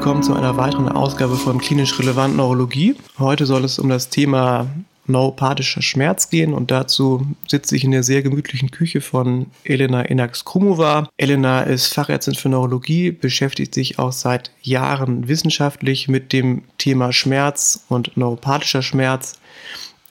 Willkommen zu einer weiteren Ausgabe von Klinisch Relevant Neurologie. Heute soll es um das Thema neuropathischer Schmerz gehen und dazu sitze ich in der sehr gemütlichen Küche von Elena Enax-Krumova. Elena ist Fachärztin für Neurologie, beschäftigt sich auch seit Jahren wissenschaftlich mit dem Thema Schmerz und neuropathischer Schmerz.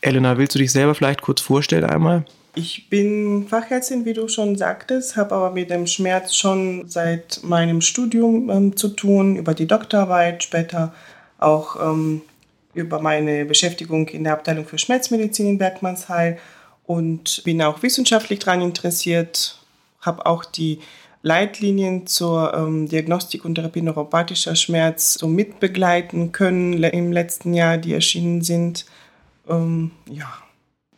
Elena, willst du dich selber vielleicht kurz vorstellen einmal? Ich bin Fachärztin, wie du schon sagtest, habe aber mit dem Schmerz schon seit meinem Studium ähm, zu tun, über die Doktorarbeit, später auch ähm, über meine Beschäftigung in der Abteilung für Schmerzmedizin in Bergmannsheil und bin auch wissenschaftlich daran interessiert, habe auch die Leitlinien zur ähm, Diagnostik und Therapie neuropathischer Schmerz so mitbegleiten können im letzten Jahr, die erschienen sind. Ähm, ja,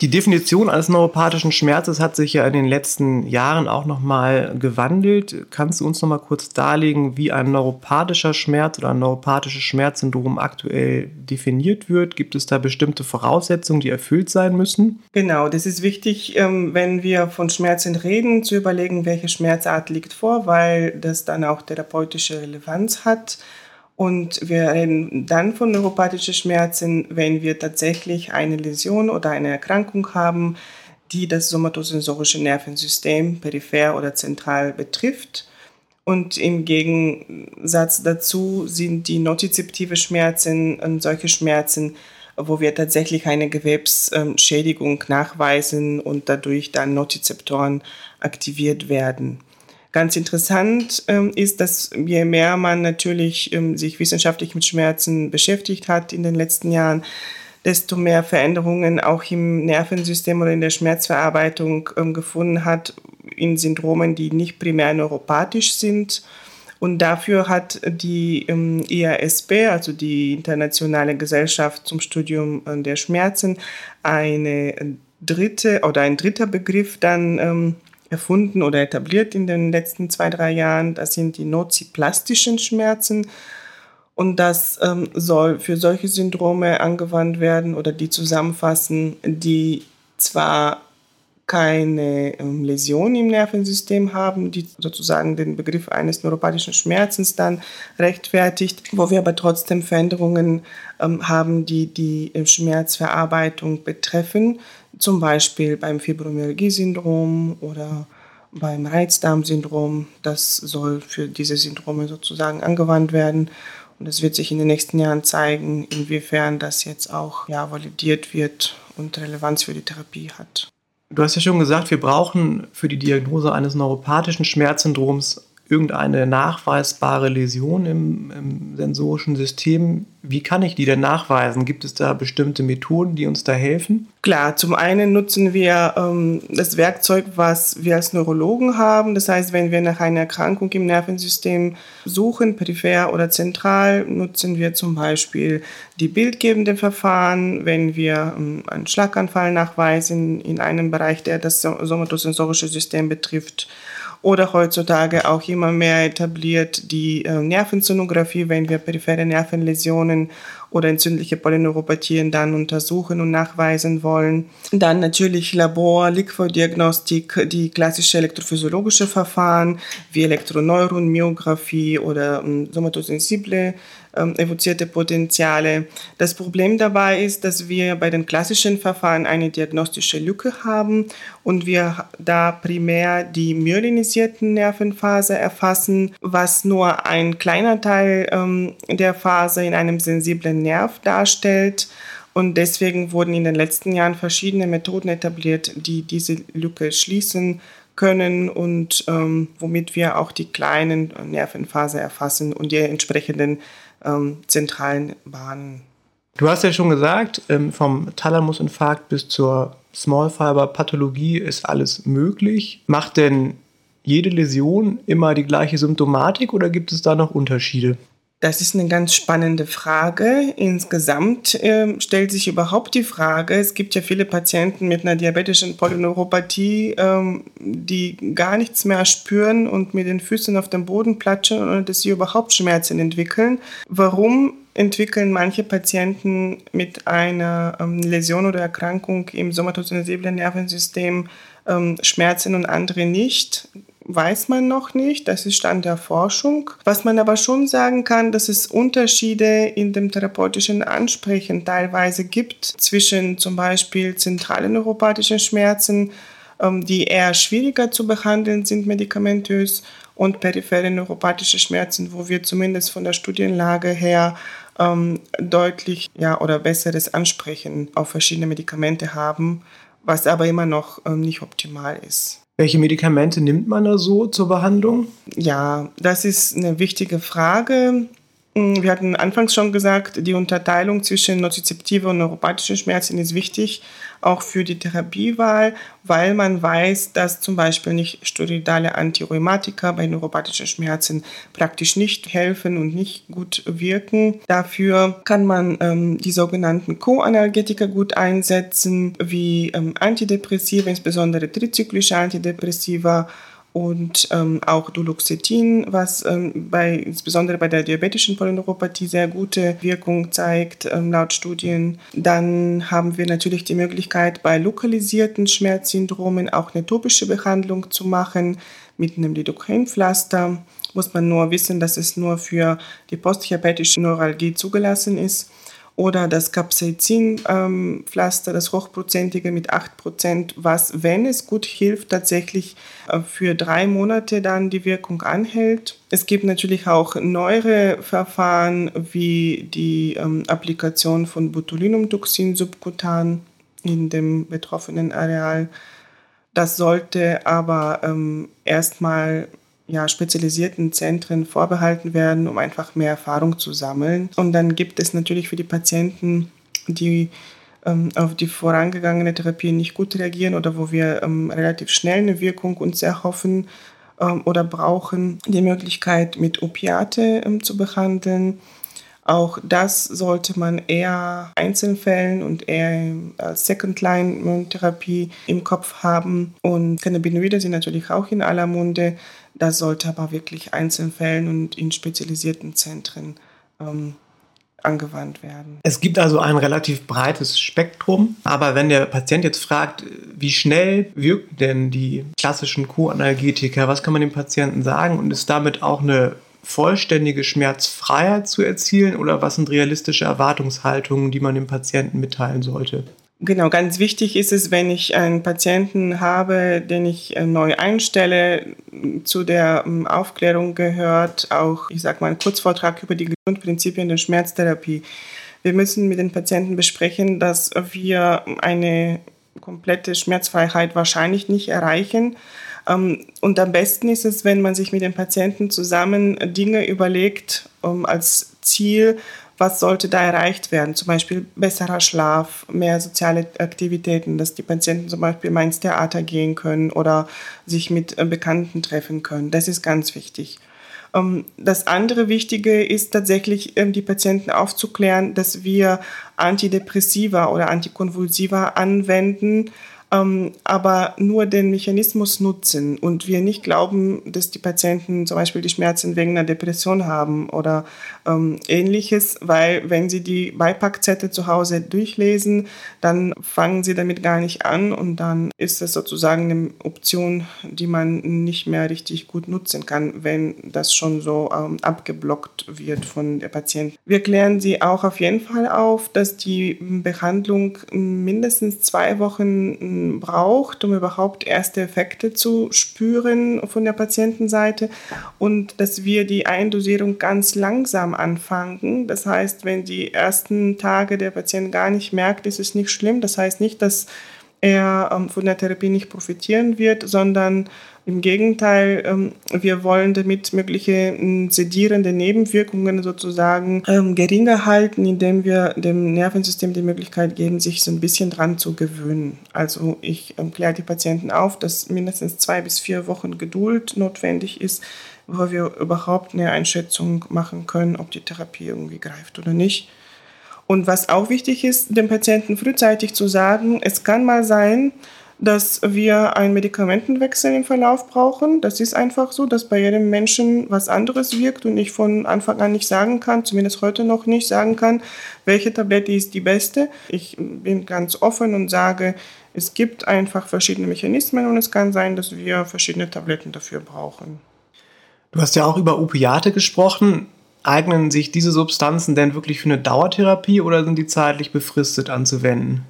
die Definition eines neuropathischen Schmerzes hat sich ja in den letzten Jahren auch nochmal gewandelt. Kannst du uns nochmal kurz darlegen, wie ein neuropathischer Schmerz oder ein neuropathisches Schmerzsyndrom aktuell definiert wird? Gibt es da bestimmte Voraussetzungen, die erfüllt sein müssen? Genau, das ist wichtig, ähm, wenn wir von Schmerzen reden, zu überlegen, welche Schmerzart liegt vor, weil das dann auch therapeutische Relevanz hat. Und wir reden dann von neuropathischen Schmerzen, wenn wir tatsächlich eine Läsion oder eine Erkrankung haben, die das somatosensorische Nervensystem peripher oder zentral betrifft. Und im Gegensatz dazu sind die notizeptive Schmerzen solche Schmerzen, wo wir tatsächlich eine Gewebsschädigung nachweisen und dadurch dann Notizeptoren aktiviert werden. Ganz interessant ähm, ist, dass je mehr man natürlich ähm, sich wissenschaftlich mit Schmerzen beschäftigt hat in den letzten Jahren, desto mehr Veränderungen auch im Nervensystem oder in der Schmerzverarbeitung ähm, gefunden hat in Syndromen, die nicht primär neuropathisch sind. Und dafür hat die ähm, IASB, also die Internationale Gesellschaft zum Studium äh, der Schmerzen, eine dritte oder ein dritter Begriff dann ähm, erfunden oder etabliert in den letzten zwei, drei Jahren. Das sind die noziplastischen Schmerzen. Und das ähm, soll für solche Syndrome angewandt werden oder die zusammenfassen, die zwar keine ähm, Läsion im Nervensystem haben, die sozusagen den Begriff eines neuropathischen Schmerzens dann rechtfertigt, wo wir aber trotzdem Veränderungen ähm, haben, die die äh, Schmerzverarbeitung betreffen zum Beispiel beim Fibromyalgie-Syndrom oder beim Reizdarmsyndrom. Das soll für diese Syndrome sozusagen angewandt werden. Und es wird sich in den nächsten Jahren zeigen, inwiefern das jetzt auch ja, validiert wird und Relevanz für die Therapie hat. Du hast ja schon gesagt, wir brauchen für die Diagnose eines neuropathischen Schmerzsyndroms irgendeine nachweisbare Läsion im, im, sensorischen System. Wie kann ich die denn nachweisen? Gibt es da bestimmte Methoden, die uns da helfen? Klar, zum einen nutzen wir ähm, das Werkzeug, was wir als Neurologen haben. Das heißt, wenn wir nach einer Erkrankung im Nervensystem suchen, peripher oder zentral, nutzen wir zum Beispiel die bildgebenden Verfahren. Wenn wir ähm, einen Schlaganfall nachweisen in einem Bereich, der das somatosensorische System betrifft, oder heutzutage auch immer mehr etabliert die äh, Nervensonographie, wenn wir periphere Nervenläsionen oder entzündliche Polyneuropathien dann untersuchen und nachweisen wollen. Dann natürlich Labor, Liquordiagnostik, die klassische elektrophysiologische Verfahren wie Elektroneuron, Myographie oder ähm, somatosensible ähm, evozierte Potenziale. Das Problem dabei ist, dass wir bei den klassischen Verfahren eine diagnostische Lücke haben und wir da primär die myelinisierten Nervenphase erfassen, was nur ein kleiner Teil ähm, der Phase in einem sensiblen Nerv darstellt. Und deswegen wurden in den letzten Jahren verschiedene Methoden etabliert, die diese Lücke schließen können und ähm, womit wir auch die kleinen Nervenphase erfassen und die entsprechenden ähm, zentralen Bahnen. Du hast ja schon gesagt, ähm, vom Thalamusinfarkt bis zur Smallfiber-Pathologie ist alles möglich. Macht denn jede Läsion immer die gleiche Symptomatik oder gibt es da noch Unterschiede? Das ist eine ganz spannende Frage. Insgesamt äh, stellt sich überhaupt die Frage, es gibt ja viele Patienten mit einer diabetischen Polyneuropathie, ähm, die gar nichts mehr spüren und mit den Füßen auf dem Boden platschen ohne dass sie überhaupt Schmerzen entwickeln. Warum entwickeln manche Patienten mit einer ähm, Läsion oder Erkrankung im somatosensiblen Nervensystem ähm, Schmerzen und andere nicht? Weiß man noch nicht, das ist Stand der Forschung. Was man aber schon sagen kann, dass es Unterschiede in dem therapeutischen Ansprechen teilweise gibt zwischen zum Beispiel zentralen neuropathischen Schmerzen, ähm, die eher schwieriger zu behandeln sind medikamentös und periphere neuropathische Schmerzen, wo wir zumindest von der Studienlage her ähm, deutlich ja, oder besseres Ansprechen auf verschiedene Medikamente haben, was aber immer noch ähm, nicht optimal ist. Welche Medikamente nimmt man da so zur Behandlung? Ja, das ist eine wichtige Frage. Mm, wir hatten anfangs schon gesagt, die Unterteilung zwischen nozizeptive und neuropathische Schmerzen ist wichtig, auch für die Therapiewahl, weil man weiß, dass zum Beispiel nicht steroidale Antirheumatika bei neuropathischen Schmerzen praktisch nicht helfen und nicht gut wirken. Dafür kann man ähm, die sogenannten Co-Analgetika gut einsetzen, wie ähm, Antidepressiva, insbesondere trizyklische Antidepressiva und ähm, auch Duloxetin, was ähm, bei, insbesondere bei der diabetischen Polyneuropathie sehr gute Wirkung zeigt, ähm, laut Studien. Dann haben wir natürlich die Möglichkeit, bei lokalisierten Schmerzsyndromen auch eine topische Behandlung zu machen mit einem Lidocain-Pflaster. Muss man nur wissen, dass es nur für die postdiabetische Neuralgie zugelassen ist oder das Capsaicin-Pflaster, das hochprozentige mit 8%, was, wenn es gut hilft, tatsächlich äh, für drei Monate dann die Wirkung anhält. Es gibt natürlich auch neuere Verfahren wie die ähm, Applikation von Botulinumtoxin subkutan in dem betroffenen Areal. Das sollte aber ähm, erstmal ja, spezialisierten Zentren vorbehalten werden, um einfach mehr Erfahrung zu sammeln. Und dann gibt es natürlich für die Patienten, die ähm, auf die vorangegangene Therapie nicht gut reagieren oder wo wir ähm, relativ schnell eine Wirkung uns erhoffen ähm, oder brauchen, die Möglichkeit mit Opiate ähm, zu behandeln. Auch das sollte man eher Einzelfällen und eher als Second-Line-Therapie im Kopf haben. Und Cannabinoide sind natürlich auch in aller Munde. Das sollte aber wirklich Einzelfällen und in spezialisierten Zentren ähm, angewandt werden. Es gibt also ein relativ breites Spektrum, aber wenn der Patient jetzt fragt, wie schnell wirken denn die klassischen Co-Analgetika, was kann man dem Patienten sagen und ist damit auch eine vollständige Schmerzfreiheit zu erzielen oder was sind realistische Erwartungshaltungen, die man dem Patienten mitteilen sollte? Genau, ganz wichtig ist es, wenn ich einen Patienten habe, den ich äh, neu einstelle, zu der ähm, Aufklärung gehört auch, ich sage mal, ein Kurzvortrag über die Grundprinzipien der Schmerztherapie. Wir müssen mit den Patienten besprechen, dass wir eine komplette Schmerzfreiheit wahrscheinlich nicht erreichen. Ähm, und am besten ist es, wenn man sich mit den Patienten zusammen Dinge überlegt als Ziel, was sollte da erreicht werden? Zum Beispiel besserer Schlaf, mehr soziale Aktivitäten, dass die Patienten zum Beispiel mal ins Theater gehen können oder sich mit äh, Bekannten treffen können. Das ist ganz wichtig. Ähm, das andere Wichtige ist tatsächlich, ähm, die Patienten aufzuklären, dass wir Antidepressiva oder Antikonvulsiva anwenden, ähm, aber nur den Mechanismus nutzen und wir nicht glauben, dass die Patienten zum Beispiel die Schmerzen wegen einer Depression haben oder ähm, ähnliches, weil wenn sie die Beipackzettel zu Hause durchlesen, dann fangen sie damit gar nicht an und dann ist es sozusagen eine Option, die man nicht mehr richtig gut nutzen kann, wenn das schon so ähm, abgeblockt wird von der Patienten. Wir klären sie auch auf jeden Fall auf, dass die Behandlung mindestens zwei Wochen braucht, um überhaupt erste Effekte zu spüren von der Patientenseite und dass wir die Eindosierung ganz langsam anfangen. Das heißt, wenn die ersten Tage der Patient gar nicht merkt, ist es nicht schlimm. Das heißt nicht, dass er ähm, von der Therapie nicht profitieren wird, sondern im Gegenteil, ähm, wir wollen damit mögliche ähm, sedierende Nebenwirkungen sozusagen ähm, geringer halten, indem wir dem Nervensystem die Möglichkeit geben, sich so ein bisschen dran zu gewöhnen. Also ich kläre die Patienten auf, dass mindestens zwei bis vier Wochen Geduld notwendig ist, bevor wir überhaupt eine Einschätzung machen können, ob die Therapie irgendwie greift oder nicht. Und was auch wichtig ist, dem Patienten frühzeitig zu sagen, es kann mal sein, dass wir einen Medikamentenwechsel im Verlauf brauchen. Das ist einfach so, dass bei jedem Menschen was anderes wirkt und ich von Anfang an nicht sagen kann, zumindest heute noch nicht sagen kann, welche Tablette ist die beste. Ich bin ganz offen und sage, es gibt einfach verschiedene Mechanismen und es kann sein, dass wir verschiedene Tabletten dafür brauchen. Du hast ja auch über Opiate gesprochen. Eignen sich diese Substanzen denn wirklich für eine Dauertherapie oder sind die zeitlich befristet anzuwenden?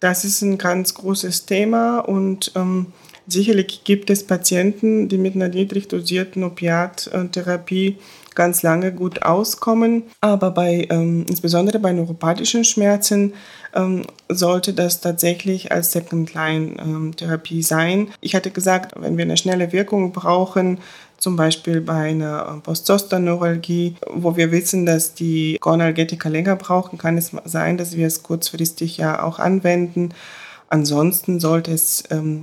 Das ist ein ganz großes Thema und ähm, sicherlich gibt es Patienten, die mit einer niedrig dosierten Opiattherapie ganz lange gut auskommen. Aber bei, ähm, insbesondere bei neuropathischen Schmerzen ähm, sollte das tatsächlich als Second-Line-Therapie ähm, sein. Ich hatte gesagt, wenn wir eine schnelle Wirkung brauchen, zum Beispiel bei einer Postzosterneuralgie, wo wir wissen, dass die Chronalgetika länger brauchen, kann es sein, dass wir es kurzfristig ja auch anwenden. Ansonsten sollte es, ähm,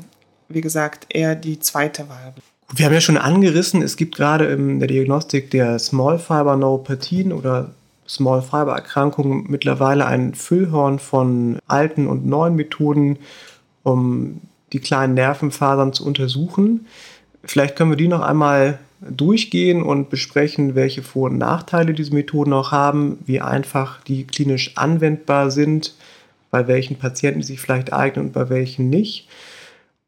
wie gesagt, eher die zweite Wahl bleiben. Wir haben ja schon angerissen, es gibt gerade in der Diagnostik der Small Fiber Neuropathien oder Small Fiber Erkrankungen mittlerweile ein Füllhorn von alten und neuen Methoden, um die kleinen Nervenfasern zu untersuchen. Vielleicht können wir die noch einmal durchgehen und besprechen, welche Vor- und Nachteile diese Methoden auch haben, wie einfach die klinisch anwendbar sind, bei welchen Patienten die sich vielleicht eignen und bei welchen nicht.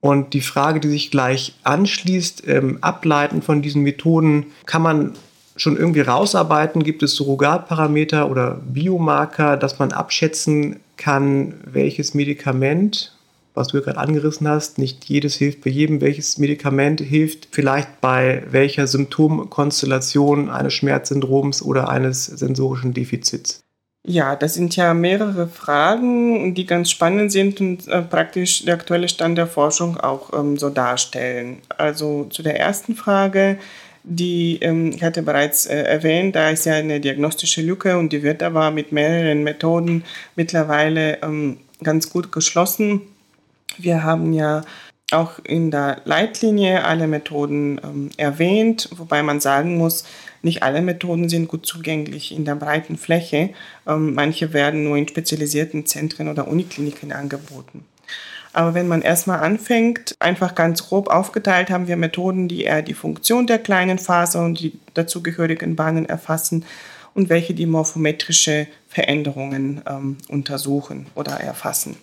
Und die Frage, die sich gleich anschließt, ähm, ableiten von diesen Methoden, kann man schon irgendwie rausarbeiten? Gibt es Surrogatparameter oder Biomarker, dass man abschätzen kann, welches Medikament was du gerade angerissen hast, nicht jedes hilft bei jedem, welches Medikament hilft vielleicht bei welcher Symptomkonstellation eines Schmerzsyndroms oder eines sensorischen Defizits. Ja, das sind ja mehrere Fragen, die ganz spannend sind und äh, praktisch der aktuelle Stand der Forschung auch ähm, so darstellen. Also zu der ersten Frage, die ähm, ich hatte bereits äh, erwähnt, da ist ja eine diagnostische Lücke und die wird aber mit mehreren Methoden mittlerweile ähm, ganz gut geschlossen. Wir haben ja auch in der Leitlinie alle Methoden ähm, erwähnt, wobei man sagen muss, nicht alle Methoden sind gut zugänglich in der breiten Fläche. Ähm, manche werden nur in spezialisierten Zentren oder Unikliniken angeboten. Aber wenn man erstmal anfängt, einfach ganz grob aufgeteilt, haben wir Methoden, die eher die Funktion der kleinen Faser und die dazugehörigen Bahnen erfassen und welche die morphometrische Veränderungen ähm, untersuchen oder erfassen.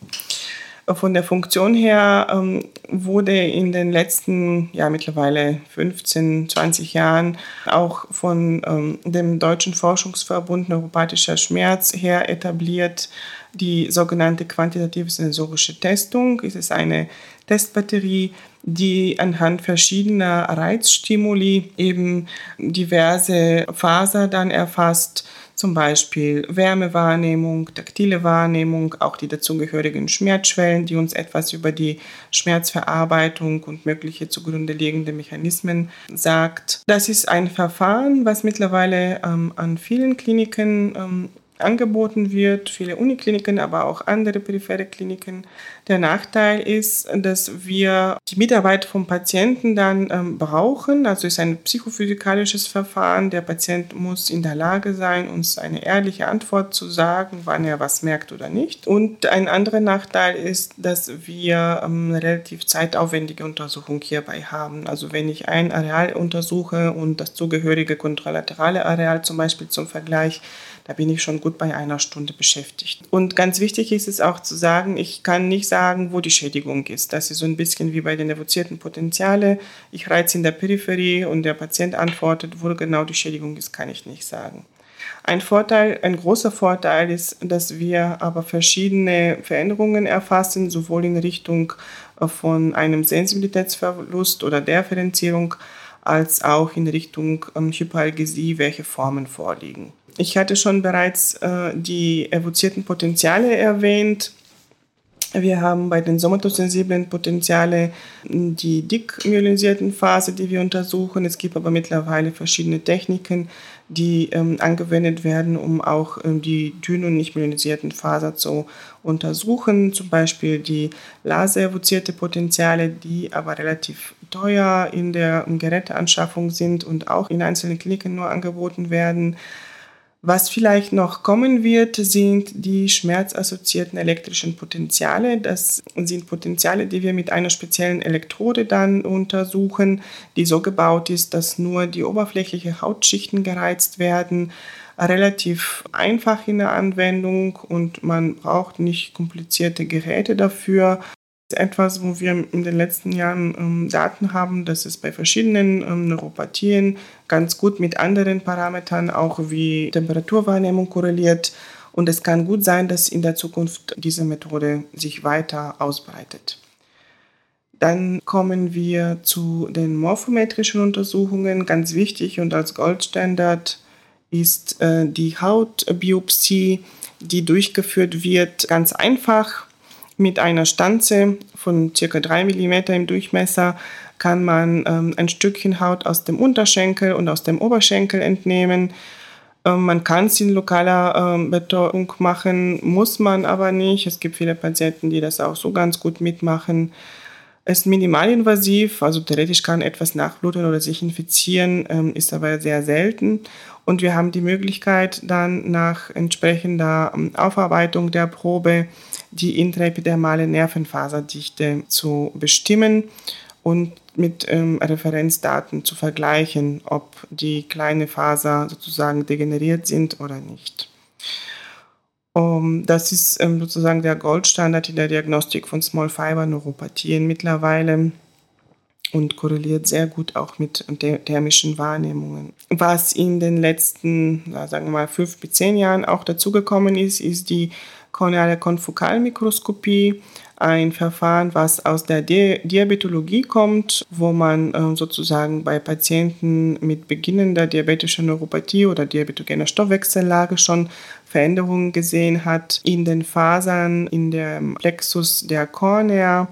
Von der Funktion her ähm, wurde in den letzten, ja mittlerweile 15, 20 Jahren auch von ähm, dem Deutschen Forschungsverbund Neuropathischer Schmerz her etabliert die sogenannte quantitative sensorische Testung. Es ist eine Testbatterie, die anhand verschiedener Reizstimuli eben diverse Faser dann erfasst zum Beispiel Wärmewahrnehmung, taktile Wahrnehmung, auch die dazugehörigen Schmerzschwellen, die uns etwas über die Schmerzverarbeitung und mögliche zugrunde liegende Mechanismen sagt. Das ist ein Verfahren, was mittlerweile ähm, an vielen Kliniken ähm, angeboten wird, viele Unikliniken, aber auch andere periphere Kliniken. Der Nachteil ist, dass wir die Mitarbeit vom Patienten dann ähm, brauchen. Also es ist ein psychophysikalisches Verfahren. Der Patient muss in der Lage sein, uns eine ehrliche Antwort zu sagen, wann er was merkt oder nicht. Und ein anderer Nachteil ist, dass wir ähm, relativ zeitaufwendige Untersuchung hierbei haben. Also wenn ich ein Areal untersuche und das zugehörige kontralaterale Areal zum Beispiel zum Vergleich, da bin ich schon gut bei einer Stunde beschäftigt. Und ganz wichtig ist es auch zu sagen, ich kann nicht sagen, wo die Schädigung ist. Das ist so ein bisschen wie bei den evozierten Potenziale. Ich reize in der Peripherie und der Patient antwortet, wo genau die Schädigung ist, kann ich nicht sagen. Ein Vorteil, ein großer Vorteil ist, dass wir aber verschiedene Veränderungen erfassen, sowohl in Richtung äh, von einem Sensibilitätsverlust oder Differenzierung, als auch in Richtung ähm, Hyperalgesie, welche Formen vorliegen. Ich hatte schon bereits äh, die evozierten Potenziale erwähnt. Wir haben bei den somatosensiblen Potenziale die dickmyelinisierten Phase, die wir untersuchen. Es gibt aber mittlerweile verschiedene Techniken, die ähm, angewendet werden, um auch ähm, die dünn- und nicht myelisierten Faser zu untersuchen. Zum Beispiel die laserevozierte Potenziale, die aber relativ teuer in der Geräteanschaffung sind und auch in einzelnen Kliniken nur angeboten werden. Was vielleicht noch kommen wird, sind die schmerzassoziierten elektrischen Potenziale. Das sind Potenziale, die wir mit einer speziellen Elektrode dann untersuchen, die so gebaut ist, dass nur die oberflächliche Hautschichten gereizt werden. Relativ einfach in der Anwendung und man braucht nicht komplizierte Geräte dafür etwas, wo wir in den letzten Jahren ähm, Daten haben, dass es bei verschiedenen ähm, Neuropathien ganz gut mit anderen Parametern, auch wie Temperaturwahrnehmung korreliert. Und es kann gut sein, dass in der Zukunft diese Methode sich weiter ausbreitet. Dann kommen wir zu den morphometrischen Untersuchungen. Ganz wichtig und als Goldstandard ist äh, die Hautbiopsie, die durchgeführt wird, ganz einfach mit einer Stanze von ca. 3 mm im Durchmesser kann man ähm, ein Stückchen Haut aus dem Unterschenkel und aus dem Oberschenkel entnehmen. Ähm, man kann es in lokaler ähm, Betäubung machen, muss man aber nicht. Es gibt viele Patienten, die das auch so ganz gut mitmachen. Es ist minimalinvasiv, also theoretisch kann etwas nachbluten oder sich infizieren, ähm, ist aber sehr selten. Und wir haben die Möglichkeit dann nach entsprechender ähm, Aufarbeitung der Probe die intraepidermale Nervenfaserdichte zu bestimmen und mit ähm, Referenzdaten zu vergleichen, ob die kleine Faser sozusagen degeneriert sind oder nicht. Um, das ist ähm, sozusagen der Goldstandard in der Diagnostik von Small Fiber Neuropathien mittlerweile und korreliert sehr gut auch mit thermischen Wahrnehmungen. Was in den letzten, sagen wir mal, fünf bis zehn Jahren auch dazugekommen ist, ist die korneale Konfokalmikroskopie, ein Verfahren, was aus der Di Diabetologie kommt, wo man äh, sozusagen bei Patienten mit beginnender diabetischer Neuropathie oder diabetogener Stoffwechsellage schon Veränderungen gesehen hat in den Fasern, in dem Plexus der Kornea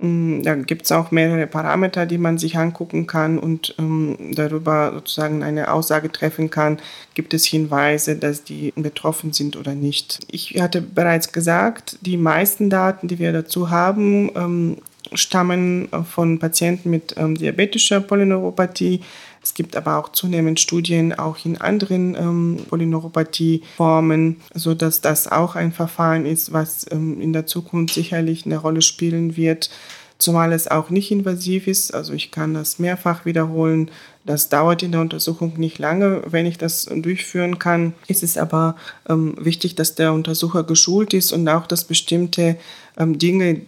da gibt es auch mehrere Parameter, die man sich angucken kann und ähm, darüber sozusagen eine Aussage treffen kann. Gibt es Hinweise, dass die betroffen sind oder nicht? Ich hatte bereits gesagt, die meisten Daten, die wir dazu haben, ähm, stammen von Patienten mit ähm, diabetischer Polyneuropathie. Es gibt aber auch zunehmend Studien auch in anderen ähm, Polyneuropathie-Formen, sodass das auch ein Verfahren ist, was ähm, in der Zukunft sicherlich eine Rolle spielen wird zumal es auch nicht invasiv ist. Also ich kann das mehrfach wiederholen. Das dauert in der Untersuchung nicht lange, wenn ich das durchführen kann. Es ist aber ähm, wichtig, dass der Untersucher geschult ist und auch, dass bestimmte ähm, Dinge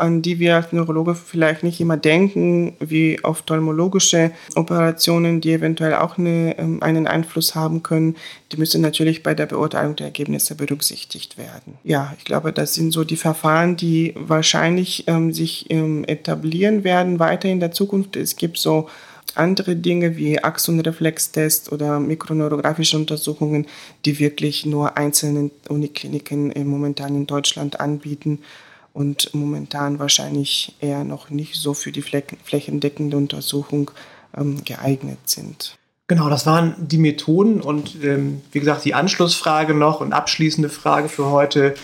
an die wir als Neurologe vielleicht nicht immer denken, wie ophthalmologische Operationen, die eventuell auch eine, ähm, einen Einfluss haben können, die müssen natürlich bei der Beurteilung der Ergebnisse berücksichtigt werden. Ja, ich glaube, das sind so die Verfahren, die wahrscheinlich ähm, sich ähm, etablieren werden weiter in der Zukunft. Es gibt so andere Dinge wie Axonreflextest oder mikroneurografische Untersuchungen, die wirklich nur einzelne Unikliniken momentan in Deutschland anbieten und momentan wahrscheinlich eher noch nicht so für die flächendeckende Untersuchung ähm, geeignet sind. Genau, das waren die Methoden und ähm, wie gesagt, die Anschlussfrage noch und abschließende Frage für heute.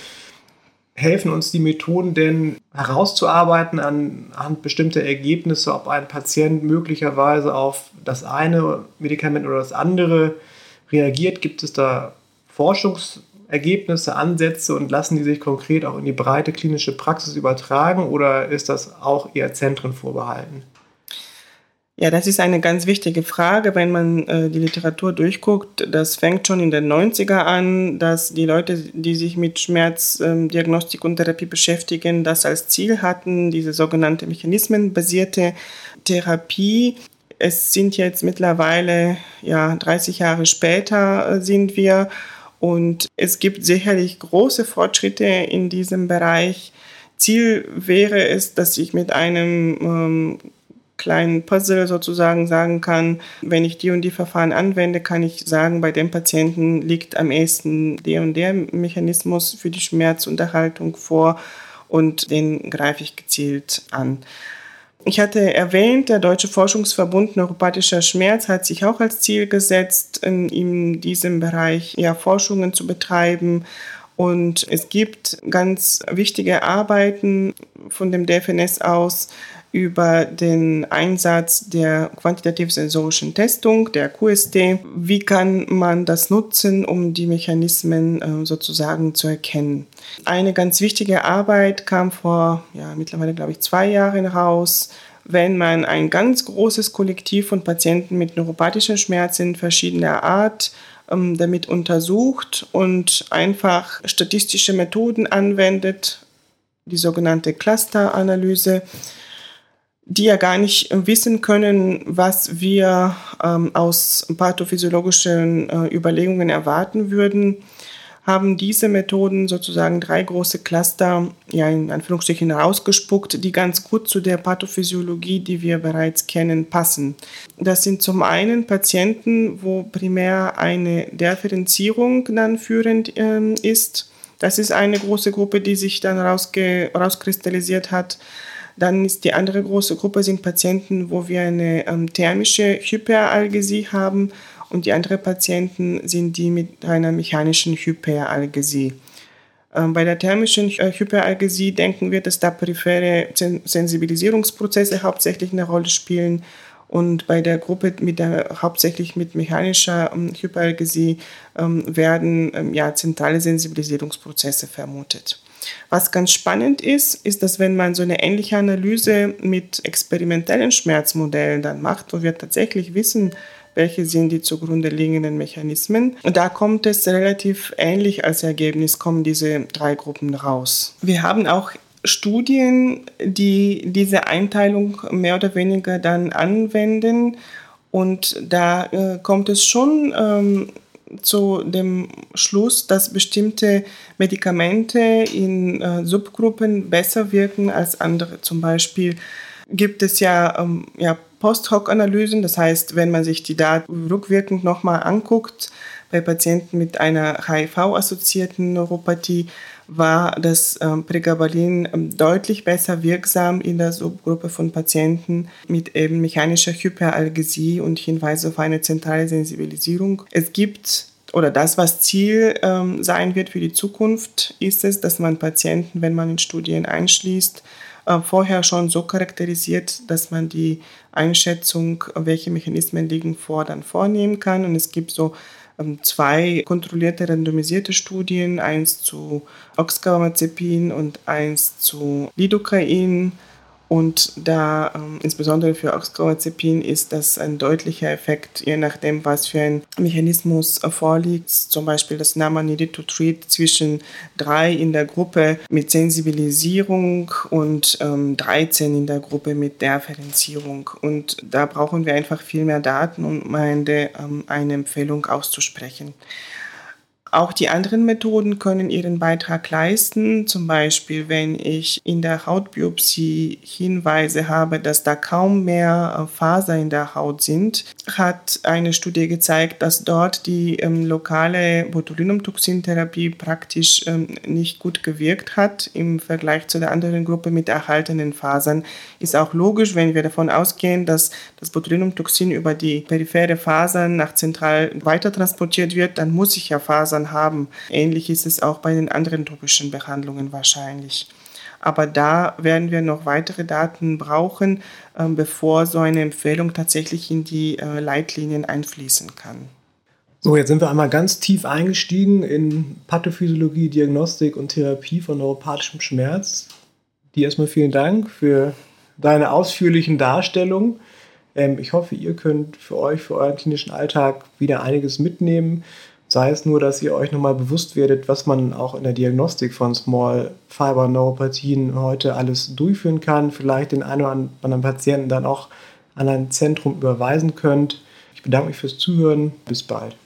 Helfen uns die Methoden denn herauszuarbeiten anhand bestimmter Ergebnisse, ob ein Patient möglicherweise auf das eine Medikament oder das andere reagiert? Gibt es da Forschungs- Ergebnisse, Ansätze und lassen die sich konkret auch in die breite klinische Praxis übertragen oder ist das auch eher Zentren vorbehalten? Ja, das ist eine ganz wichtige Frage, wenn man äh, die Literatur durchguckt. Das fängt schon in den 90er an, dass die Leute, die sich mit Schmerzdiagnostik ähm, und Therapie beschäftigen, das als Ziel hatten, diese sogenannte mechanismenbasierte Therapie. Es sind jetzt mittlerweile, ja, 30 Jahre später äh, sind wir und es gibt sicherlich große Fortschritte in diesem Bereich. Ziel wäre es, dass ich mit einem ähm, kleinen Puzzle sozusagen sagen kann, wenn ich die und die Verfahren anwende, kann ich sagen, bei dem Patienten liegt am ehesten der und der Mechanismus für die Schmerzunterhaltung vor und den greife ich gezielt an. Ich hatte erwähnt, der Deutsche Forschungsverbund Neuropathischer Schmerz hat sich auch als Ziel gesetzt, in, diesem Bereich ja, Forschungen zu betreiben. Und es gibt ganz wichtige Arbeiten von dem DFNS aus, über den Einsatz der quantitativ-sensorischen Testung, der QST. Wie kann man das nutzen, um die Mechanismen äh, sozusagen zu erkennen? Eine ganz wichtige Arbeit kam vor ja, mittlerweile, glaube ich, zwei Jahren raus wenn man ein ganz großes Kollektiv von Patienten mit neuropathischen Schmerzen verschiedener Art ähm, damit untersucht und einfach statistische Methoden anwendet, die sogenannte Clusteranalyse, die ja gar nicht wissen können, was wir ähm, aus pathophysiologischen äh, Überlegungen erwarten würden haben diese Methoden sozusagen drei große Cluster, ja in Anführungsstrichen rausgespuckt, die ganz gut zu der Pathophysiologie, die wir bereits kennen, passen. Das sind zum einen Patienten, wo primär eine Differenzierung dann führend äh, ist. Das ist eine große Gruppe, die sich dann rausge rauskristallisiert hat. Dann ist die andere große Gruppe sind Patienten, wo wir eine ähm, thermische Hyperalgesie haben und die anderen Patienten sind die mit einer mechanischen Hyperalgesie. Ähm, bei der thermischen äh, Hyperalgesie denken wir, dass da periphere Sensibilisierungsprozesse hauptsächlich eine Rolle spielen. Und bei der Gruppe mit der hauptsächlich mit mechanischer ähm, Hyperalgesie ähm, werden ja, zentrale Sensibilisierungsprozesse vermutet. Was ganz spannend ist, ist, dass wenn man so eine ähnliche Analyse mit experimentellen Schmerzmodellen dann macht, wo wir tatsächlich wissen, welche sind die zugrunde liegenden Mechanismen. Und da kommt es relativ ähnlich als Ergebnis, kommen diese drei Gruppen raus. Wir haben auch Studien, die diese Einteilung mehr oder weniger dann anwenden. Und da äh, kommt es schon ähm, zu dem Schluss, dass bestimmte Medikamente in äh, Subgruppen besser wirken als andere. Zum Beispiel gibt es ja, ähm, ja Post-Hoc-Analysen, das heißt, wenn man sich die Daten rückwirkend nochmal anguckt, bei Patienten mit einer HIV-assoziierten Neuropathie war das ähm, Pregabalin ähm, deutlich besser wirksam in der Subgruppe von Patienten mit eben mechanischer Hyperalgesie und Hinweise auf eine zentrale Sensibilisierung. Es gibt oder das, was Ziel ähm, sein wird für die Zukunft, ist es, dass man Patienten, wenn man in Studien einschließt, äh, vorher schon so charakterisiert, dass man die Einschätzung, welche Mechanismen liegen vor, dann vornehmen kann. Und es gibt so zwei kontrollierte randomisierte Studien, eins zu Oxcarbazepin und eins zu Lidocain. Und da ähm, insbesondere für Oxcarbazepin ist das ein deutlicher Effekt, je nachdem, was für ein Mechanismus vorliegt. Zum Beispiel das Number Needed to Treat zwischen drei in der Gruppe mit Sensibilisierung und ähm, 13 in der Gruppe mit Differenzierung. Und da brauchen wir einfach viel mehr Daten, um eine, ähm, eine Empfehlung auszusprechen. Auch die anderen Methoden können ihren Beitrag leisten. Zum Beispiel, wenn ich in der Hautbiopsie Hinweise habe, dass da kaum mehr äh, Faser in der Haut sind, hat eine Studie gezeigt, dass dort die ähm, lokale Botulinumtoxintherapie praktisch ähm, nicht gut gewirkt hat im Vergleich zu der anderen Gruppe mit erhaltenen Fasern. Ist auch logisch, wenn wir davon ausgehen, dass das Botulinumtoxin über die periphere Fasern nach zentral weiter transportiert wird, dann muss ich ja Fasern Haben. Ähnlich ist es auch bei den anderen topischen Behandlungen wahrscheinlich. Aber da werden wir noch weitere Daten brauchen, ähm, bevor so eine Empfehlung tatsächlich in die äh, Leitlinien einfließen kann. So, jetzt sind wir einmal ganz tief eingestiegen in Pathophysiologie, Diagnostik und Therapie von neuropathischem Schmerz. Dir erstmal vielen Dank für deine ausführlichen Darstellungen. Ähm, ich hoffe, ihr könnt für euch, für euren klinischen Alltag wieder einiges mitnehmen. Sei es nur, dass ihr euch nochmal bewusst werdet, was man auch in der Diagnostik von Small Fiber Neuropathien heute alles durchführen kann. Vielleicht den einen oder anderen Patienten dann auch an ein Zentrum überweisen könnt. Ich bedanke mich fürs Zuhören. Bis bald.